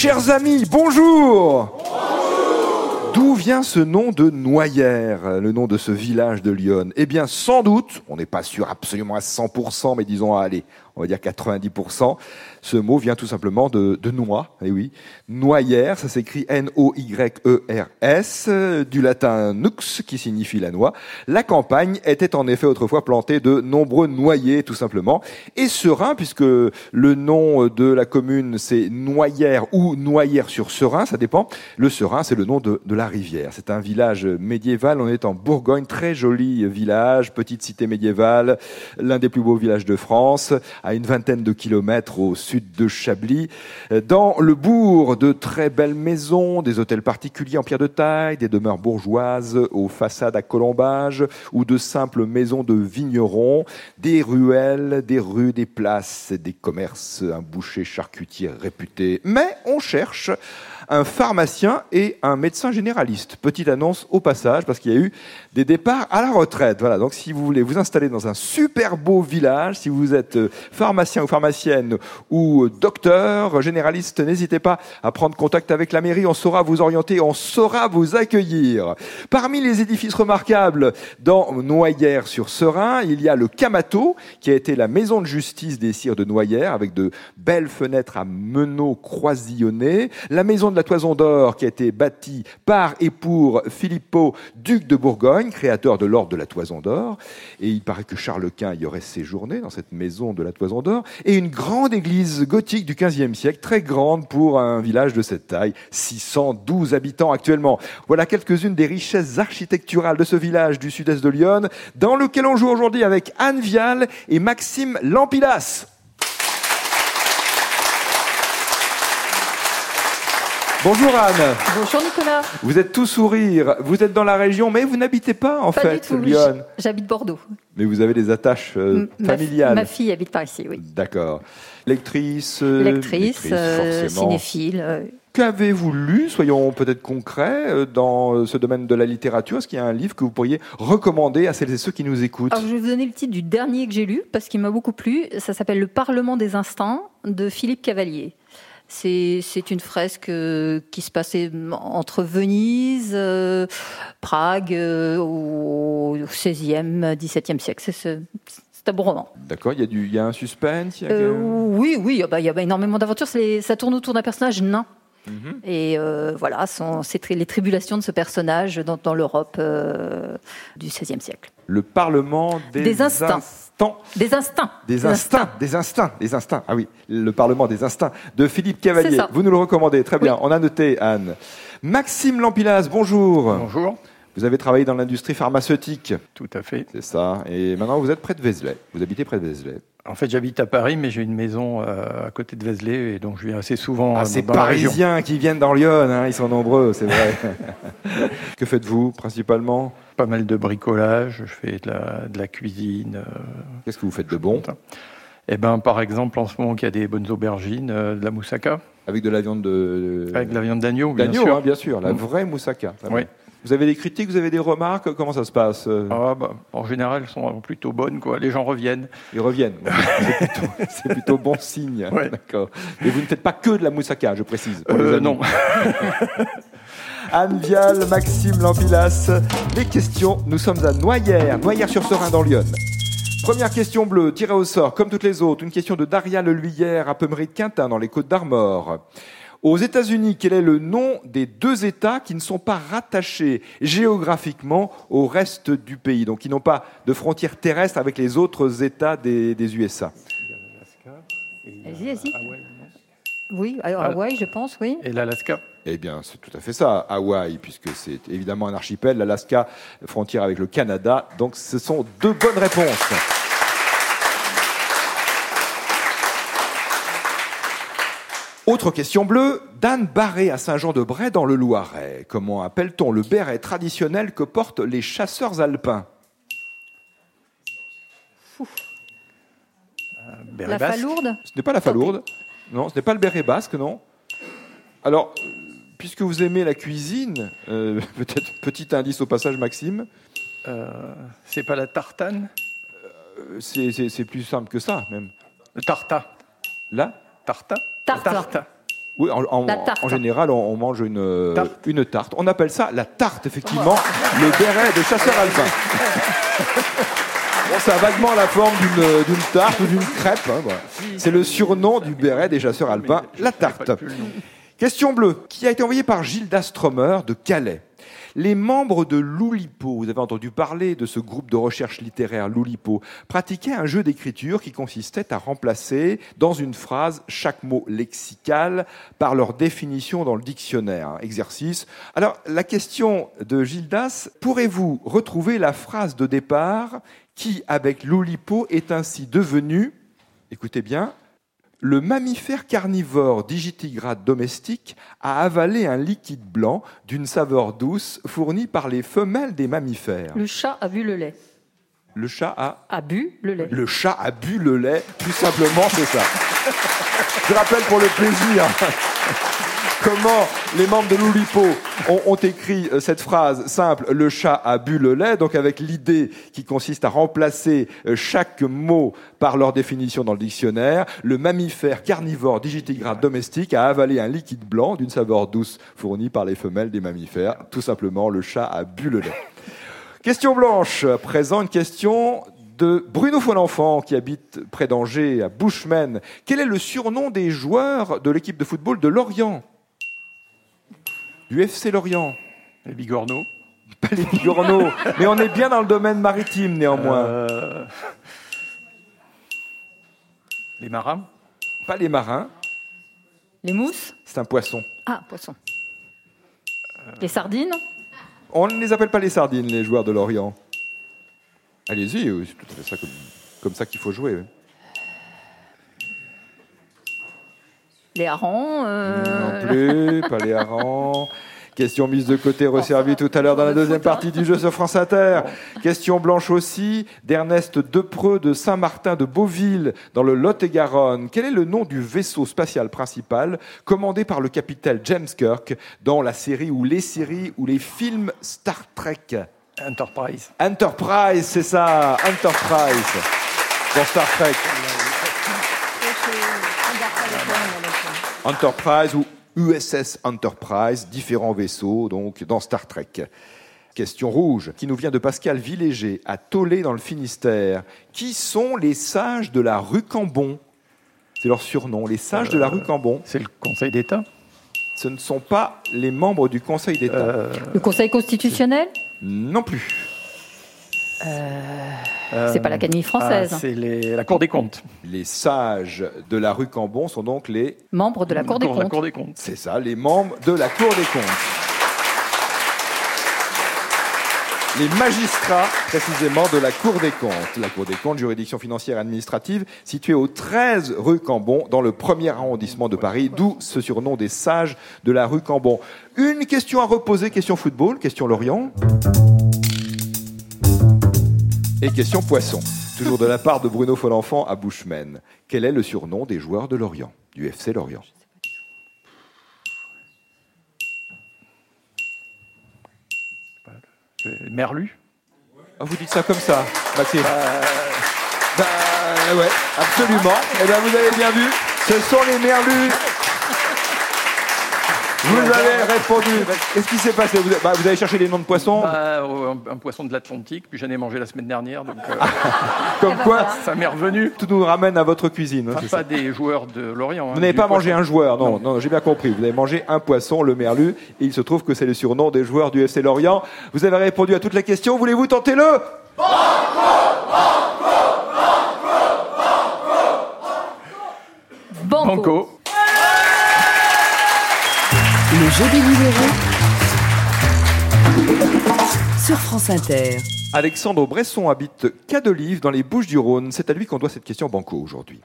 Chers amis, bonjour. D'où vient ce nom de Noyères, le nom de ce village de Lyon? Eh bien, sans doute, on n'est pas sûr absolument à 100%, mais disons, allez, on va dire 90%. Ce mot vient tout simplement de, noix, et eh oui. Noyère, ça s'écrit N-O-Y-E-R-S, du latin nux, qui signifie la noix. La campagne était en effet autrefois plantée de nombreux noyers, tout simplement. Et Serein, puisque le nom de la commune c'est Noyère ou Noyère sur Serein, ça dépend. Le Serein, c'est le nom de la rivière. C'est un village médiéval, on est en Bourgogne, très joli village, petite cité médiévale, l'un des plus beaux villages de France, à une vingtaine de kilomètres au sud de Chablis. Dans le bourg, de très belles maisons, des hôtels particuliers en pierre de taille, des demeures bourgeoises aux façades à colombage ou de simples maisons de vignerons, des ruelles, des rues, des places, des commerces, un boucher charcutier réputé. Mais on cherche un pharmacien et un médecin généraliste. Petite annonce au passage, parce qu'il y a eu des départs à la retraite. Voilà, donc si vous voulez vous installer dans un super beau village, si vous êtes euh, pharmacien ou pharmacienne ou euh, docteur, généraliste, n'hésitez pas à prendre contact avec la mairie, on saura vous orienter, on saura vous accueillir. Parmi les édifices remarquables dans Noyères-sur-Serein, il y a le Camato, qui a été la maison de justice des sires de Noyères, avec de belles fenêtres à meneaux croisillonnés, la maison la Toison d'Or, qui a été bâtie par et pour Filippo, duc de Bourgogne, créateur de l'ordre de la Toison d'Or. Et il paraît que Charles Quint y aurait séjourné dans cette maison de la Toison d'Or. Et une grande église gothique du XVe siècle, très grande pour un village de cette taille, 612 habitants actuellement. Voilà quelques-unes des richesses architecturales de ce village du sud-est de Lyon, dans lequel on joue aujourd'hui avec Anne Vial et Maxime Lampilas. Bonjour Anne. Bonjour Nicolas. Vous êtes tout sourire. Vous êtes dans la région, mais vous n'habitez pas en fait, Lyon. J'habite Bordeaux. Mais vous avez des attaches euh, familiales. Ma, fille habite par ici, oui. D'accord. Lectrice. Euh, lectrice, euh, cinéphile. Qu'avez-vous lu, soyons peut-être concrets, dans ce domaine de la littérature? Est-ce qu'il y a un livre que vous pourriez recommander à celles et ceux qui nous écoutent? Alors, Je vais vous donner le titre du dernier que j'ai lu, parce qu'il m'a beaucoup plu. Ça s'appelle Le Parlement des instants de Philippe Cavalier. C'est une fresque euh, qui se passait entre Venise, euh, Prague, euh, au XVIe, XVIIe siècle. C'est un bon roman. D'accord, il y, a y a un suspense Oui, oui, bah, il y a énormément d'aventures. Ça tourne autour d'un personnage nain. Mhm. Et voilà, c'est les tribulations de ce personnage dans, l'Europe du XVIe siècle. Le Parlement des, des instincts. Des instincts. Des, instincts. Des instincts. Des instincts. Ah oui, le Parlement des instincts de Philippe Cavalier. Vous nous le recommandez. Très bien. On a noté, Anne. Maxime Lampilas, bonjour. Bonjour. Vous avez travaillé dans l'industrie pharmaceutique. Tout à fait. C'est ça. Et maintenant, vous êtes près de Vézelay. Vous habitez près de Vézelay. En fait, j'habite à Paris, mais j'ai une maison euh, à côté de Vézelay, et donc je viens assez souvent. Ah, ces Parisiens qui viennent dans Lyon, hein, ils sont nombreux, c'est vrai. que faites-vous principalement? Pas mal de bricolage, je fais de la, de la cuisine. Euh, Qu'est-ce que vous faites de bon? Eh ben, par exemple, en ce moment, il y a des bonnes aubergines, euh, de la moussaka. Avec de la viande de. Avec de la viande d'agneau, bien sûr. Hein, bien sûr, la mm. vraie moussaka. Oui. Vous avez des critiques, vous avez des remarques? Comment ça se passe euh? Ah, bah, En général, elles sont plutôt bonnes. Quoi. Les gens reviennent. Ils reviennent. c'est plutôt, bon signe. D'accord. Et vous ne faites pas que de la moussaka, je précise. Euh, non. Anne Vial, Maxime Lampilas. Les questions, nous sommes à Noyères, Noyères-sur-Serein dans Lyon. Première question bleue, tirée au sort, comme toutes les autres. Une question de Daria Leluyère à Peumery de Quintin, dans les Côtes d'Armor. Aux États-Unis, quel est le nom des deux États qui ne sont pas rattachés géographiquement au reste du pays, donc qui n'ont pas de frontières terrestres avec les autres États des, USA Vas-y, vas-y. Oui, alors Hawaï, je pense, oui. Et l'Alaska? Eh bien, c'est tout à fait ça, Hawaï, puisque c'est évidemment un archipel, l'Alaska, frontière avec le Canada. Donc, ce sont deux bonnes réponses. Autre question bleue, Dan Barré à Saint-Jean-de-Bray dans le Loiret. Comment appelle-t-on le béret traditionnel que portent les chasseurs alpins euh, La falourde Ce n'est pas la falourde. Non, ce n'est pas le béret basque, non. Alors, puisque vous aimez la cuisine, euh, peut-être petit indice au passage, Maxime. Euh, c'est pas la tartane? Euh, c'est, plus simple que ça, même. Le tarta. Là Tarta? Tarta. Oui, en, en- La tarte. en général, on, on mange une, euh, Tarte. une tarte. On appelle ça la tarte, effectivement, le béret des chasseurs alpins. Bon, ça a vaguement la forme d'une d'une tarte ou d'une crêpe. hein, voilà. C'est le surnom du béret des chasseurs alpins, la tarte. Question bleue, qui a été envoyée par Gilda Stromer de Calais? Les membres de l'Oulipo, vous avez entendu parler de ce groupe de recherche littéraire l'Oulipo, pratiquaient un jeu d'écriture qui consistait à remplacer dans une phrase chaque mot lexical par leur définition dans le dictionnaire. exercice. Alors, la question de Gildas, pourrez-vous retrouver la phrase de départ qui, avec l'Oulipo, est ainsi devenue, écoutez bien, le mammifère carnivore digitigrade domestique a avalé un liquide blanc d'une saveur douce fourni par les femelles des mammifères. Le chat a bu le lait. Le chat a A bu le lait. le chat a bu le lait, tout simplement, c'est ça. Je rappelle pour le plaisir comment les membres de l'Oulipo ont, ont écrit euh, cette phrase simple Le chat a bu le lait, donc avec l'idée qui consiste à remplacer euh, chaque mot par leur définition dans le dictionnaire. Le mammifère carnivore digitigrade domestique a avalé un liquide blanc d'une saveur douce fourni par les femelles des mammifères. Tout simplement, le chat a bu le lait. Question blanche, à présent une question de Bruno Fonenfant qui habite près d'Angers, à Bushman. Quel est le surnom des joueurs de l'équipe de football de Lorient? Du FC Lorient Les bigorneaux. Pas les Bigorneaux, mais on est bien dans le domaine maritime néanmoins. Euh, Les marins. Pas les marins, Les mousses c'est un poisson. Ah, poisson. Les sardines On ne les appelle pas les sardines, les joueurs de Lorient. Allez-y, c'est tout à fait ça comme, comme ça qu'il faut jouer. Les harengs euh, Non plus, pas les harengs. Question mise de côté, resservie tout à l'heure dans la deuxième partie du jeu sur France Inter. Question blanche aussi, d'Ernest Depreux de Saint-Martin de Beauville, dans le Lot-et-Garonne. Quel est le nom du vaisseau spatial principal commandé par le capitaine James Kirk dans la série ou les séries ou les films Star Trek? Enterprise. Enterprise, c'est ça, Enterprise. Dans Star Trek. Enterprise ou USS Enterprise, différents vaisseaux donc dans Star Trek. Question rouge qui nous vient de Pascal Villéger à Tollet dans le Finistère. Qui sont les sages de la rue Cambon? C'est leur surnom, les sages de la rue Cambon. C'est le Conseil d'État. Ce ne sont pas les membres du Conseil d'État. Euh, Le Conseil constitutionnel? Non plus. C'est pas l'Académie française. ah, c'est les- la Cour des comptes. Les sages de la rue Cambon sont donc les Membre de la Cour des La comptes. Cour des comptes. C'est ça, les membres de la Cour des comptes. Les magistrats, précisément, de la Cour des comptes. La Cour des comptes, juridiction financière et administrative, située au 13 rue Cambon, dans le premier arrondissement de Paris, d'où ce surnom des sages de la rue Cambon. Une question à reposer, question football, question Lorient. Et question poisson. Toujours de la part de Bruno Follenfant à Bushman. Quel est le surnom des joueurs de Lorient, du FC Lorient? Le Merlu? Ah, vous dites ça comme ça, Maxime Bah, ouais, absolument. Eh bien, vous avez bien vu, ce sont les merlus. Vous avez répondu. Qu'est-ce qui s'est passé vous, avez- bah, vous avez cherché les noms de poissons Bah, euh, un, un poisson de l'Atlantique, puis j'en ai mangé la semaine dernière, donc euh, Comme quoi, ça m'est revenu. tout nous ramène à votre cuisine. Enfin, pas ça. des joueurs de Lorient. hein, Vous n'avez pas mangé un joueur, non, Non. non, j'ai bien compris. Vous avez mangé un poisson, le merlu, et il se trouve que c'est le surnom des joueurs du FC Lorient. Vous avez répondu à toutes les questions. Voulez-vous tenter le Banco. Banco. Le jeu des libéraux. Sur France Inter. Alexandre Bresson habite Cadolive dans les Bouches-du-Rhône. C'est à lui qu'on doit cette question banco aujourd'hui.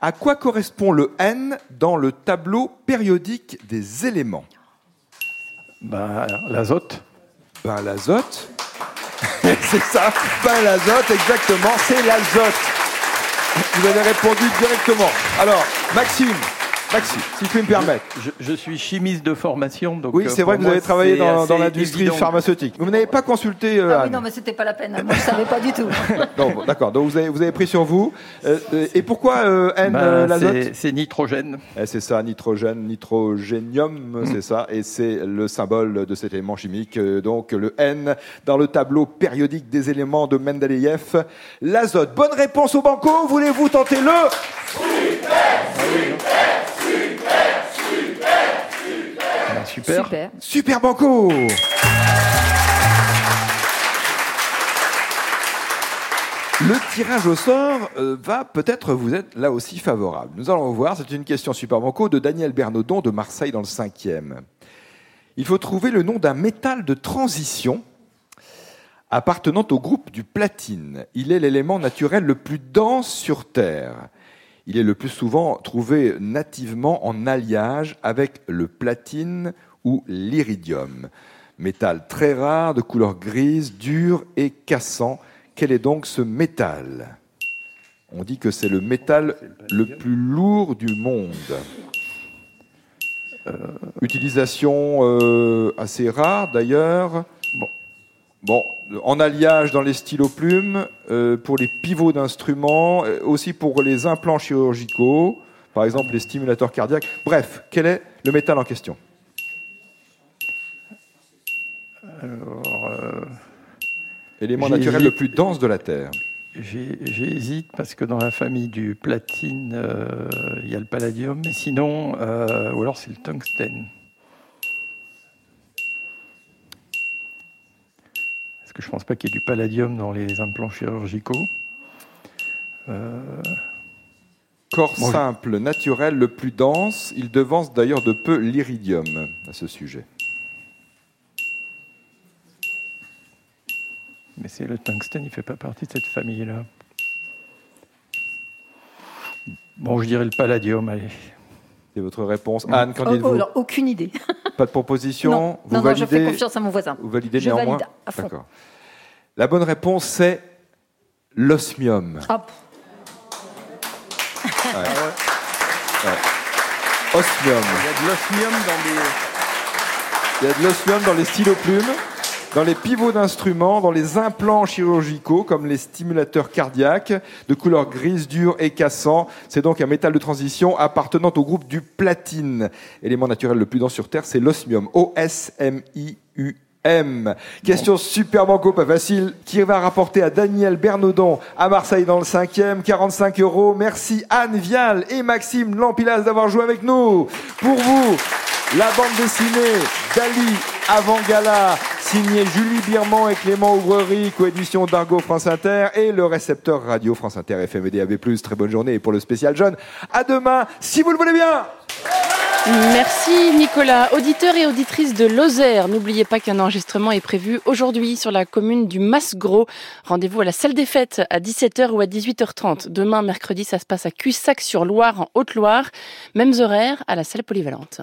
À quoi correspond le N dans le tableau périodique des éléments? Bah, l'azote. Ben l'azote. c'est ça, ben l'azote, exactement, c'est l'azote. Vous avez répondu directement. Alors, Maxime, Maxime, si tu me permettre. Je, je, suis chimiste de formation, donc. Oui, c'est vrai que vous avez travaillé dans, dans l'industrie pharmaceutique. Vous n'avez pas consulté. Euh, ah oui, non, mais c'était pas la peine. Moi, je savais pas du tout. d'accord. Donc vous avez, vous avez pris sur vous. Euh, et pourquoi euh, N ben, l'azote C'est nitrogène. Eh, c'est ça, nitrogène, nitrogénium, mm. c'est ça, et c'est le symbole de cet élément chimique. Donc le N dans le tableau périodique des éléments de Mendeleïev. L'azote. Bonne réponse au banco. Voulez-vous tenter le Super, super. Super. banco Le tirage au sort euh, va peut-être vous être là aussi favorable. Nous allons voir, c'est une question super banco de Daniel Bernaudon de Marseille dans le 5e. Il faut trouver le nom d'un métal de transition appartenant au groupe du platine. Il est l'élément naturel le plus dense sur Terre. Il est le plus souvent trouvé nativement en alliage avec le platine ou l'iridium. Métal très rare, de couleur grise, dur et cassant. Quel est donc ce métal? On dit que c'est le métal le plus lourd du monde. Euh, utilisation euh, assez rare d'ailleurs. Bon, en alliage dans les stylos plumes, euh, pour les pivots d'instruments, euh, aussi pour les implants chirurgicaux, par exemple les stimulateurs cardiaques. Bref, quel est le métal en question? Alors, euh, Élément naturel le plus dense de la Terre. J'hésite parce que dans la famille du platine, il y a le palladium, mais sinon, ou alors c'est le tungstène. Que je ne pense pas qu'il y ait du palladium dans les implants chirurgicaux. Euh, Corps simple, naturel, le plus dense. Il devance d'ailleurs de peu l'iridium à ce sujet. Mais c'est le tungstène, il ne fait pas partie de cette famille-là. Bon, je dirais le palladium, allez. C'est votre réponse. Anne, qu'en dites-vous? Oh, Aucune idée. Pas de proposition non, vous non, validez, je fais confiance à mon voisin. Vous validez je néanmoins valide à fond. D'accord. La bonne réponse, c'est l'osmium. Hop. Ouais. Ouais. Osmium. Il y a de l'osmium dans les... Il y a de l'osmium dans les stylos plumes dans les pivots d'instruments, dans les implants chirurgicaux comme les stimulateurs cardiaques de couleur grise dure et cassant. C'est donc un métal de transition appartenant au groupe du platine. Élément naturel le plus dense sur Terre, c'est l'osmium. O-S-M-I-U. M. Question super banco, pas facile, qui va rapporter à Daniel Bernaudon à Marseille dans le 5e, 45 euros. Merci Anne Vial et Maxime Lampilas d'avoir joué avec nous. Pour vous, la bande dessinée d'Ali Avant-Gala, signée Julie Birman et Clément Ouvrerie, coédition d'Argo France Inter et le récepteur radio France Inter FM. Très bonne journée et pour le spécial jeune, à demain, si vous le voulez bien Merci Nicolas. Auditeurs et auditrices de Lozère, n'oubliez pas qu'un enregistrement est prévu aujourd'hui sur la commune du Mas-Gros. Rendez-vous à la salle des fêtes à 17h ou à 18h30. Demain, mercredi, ça se passe à Cussac-sur-Loire en Haute-Loire. Mêmes horaires à la salle polyvalente.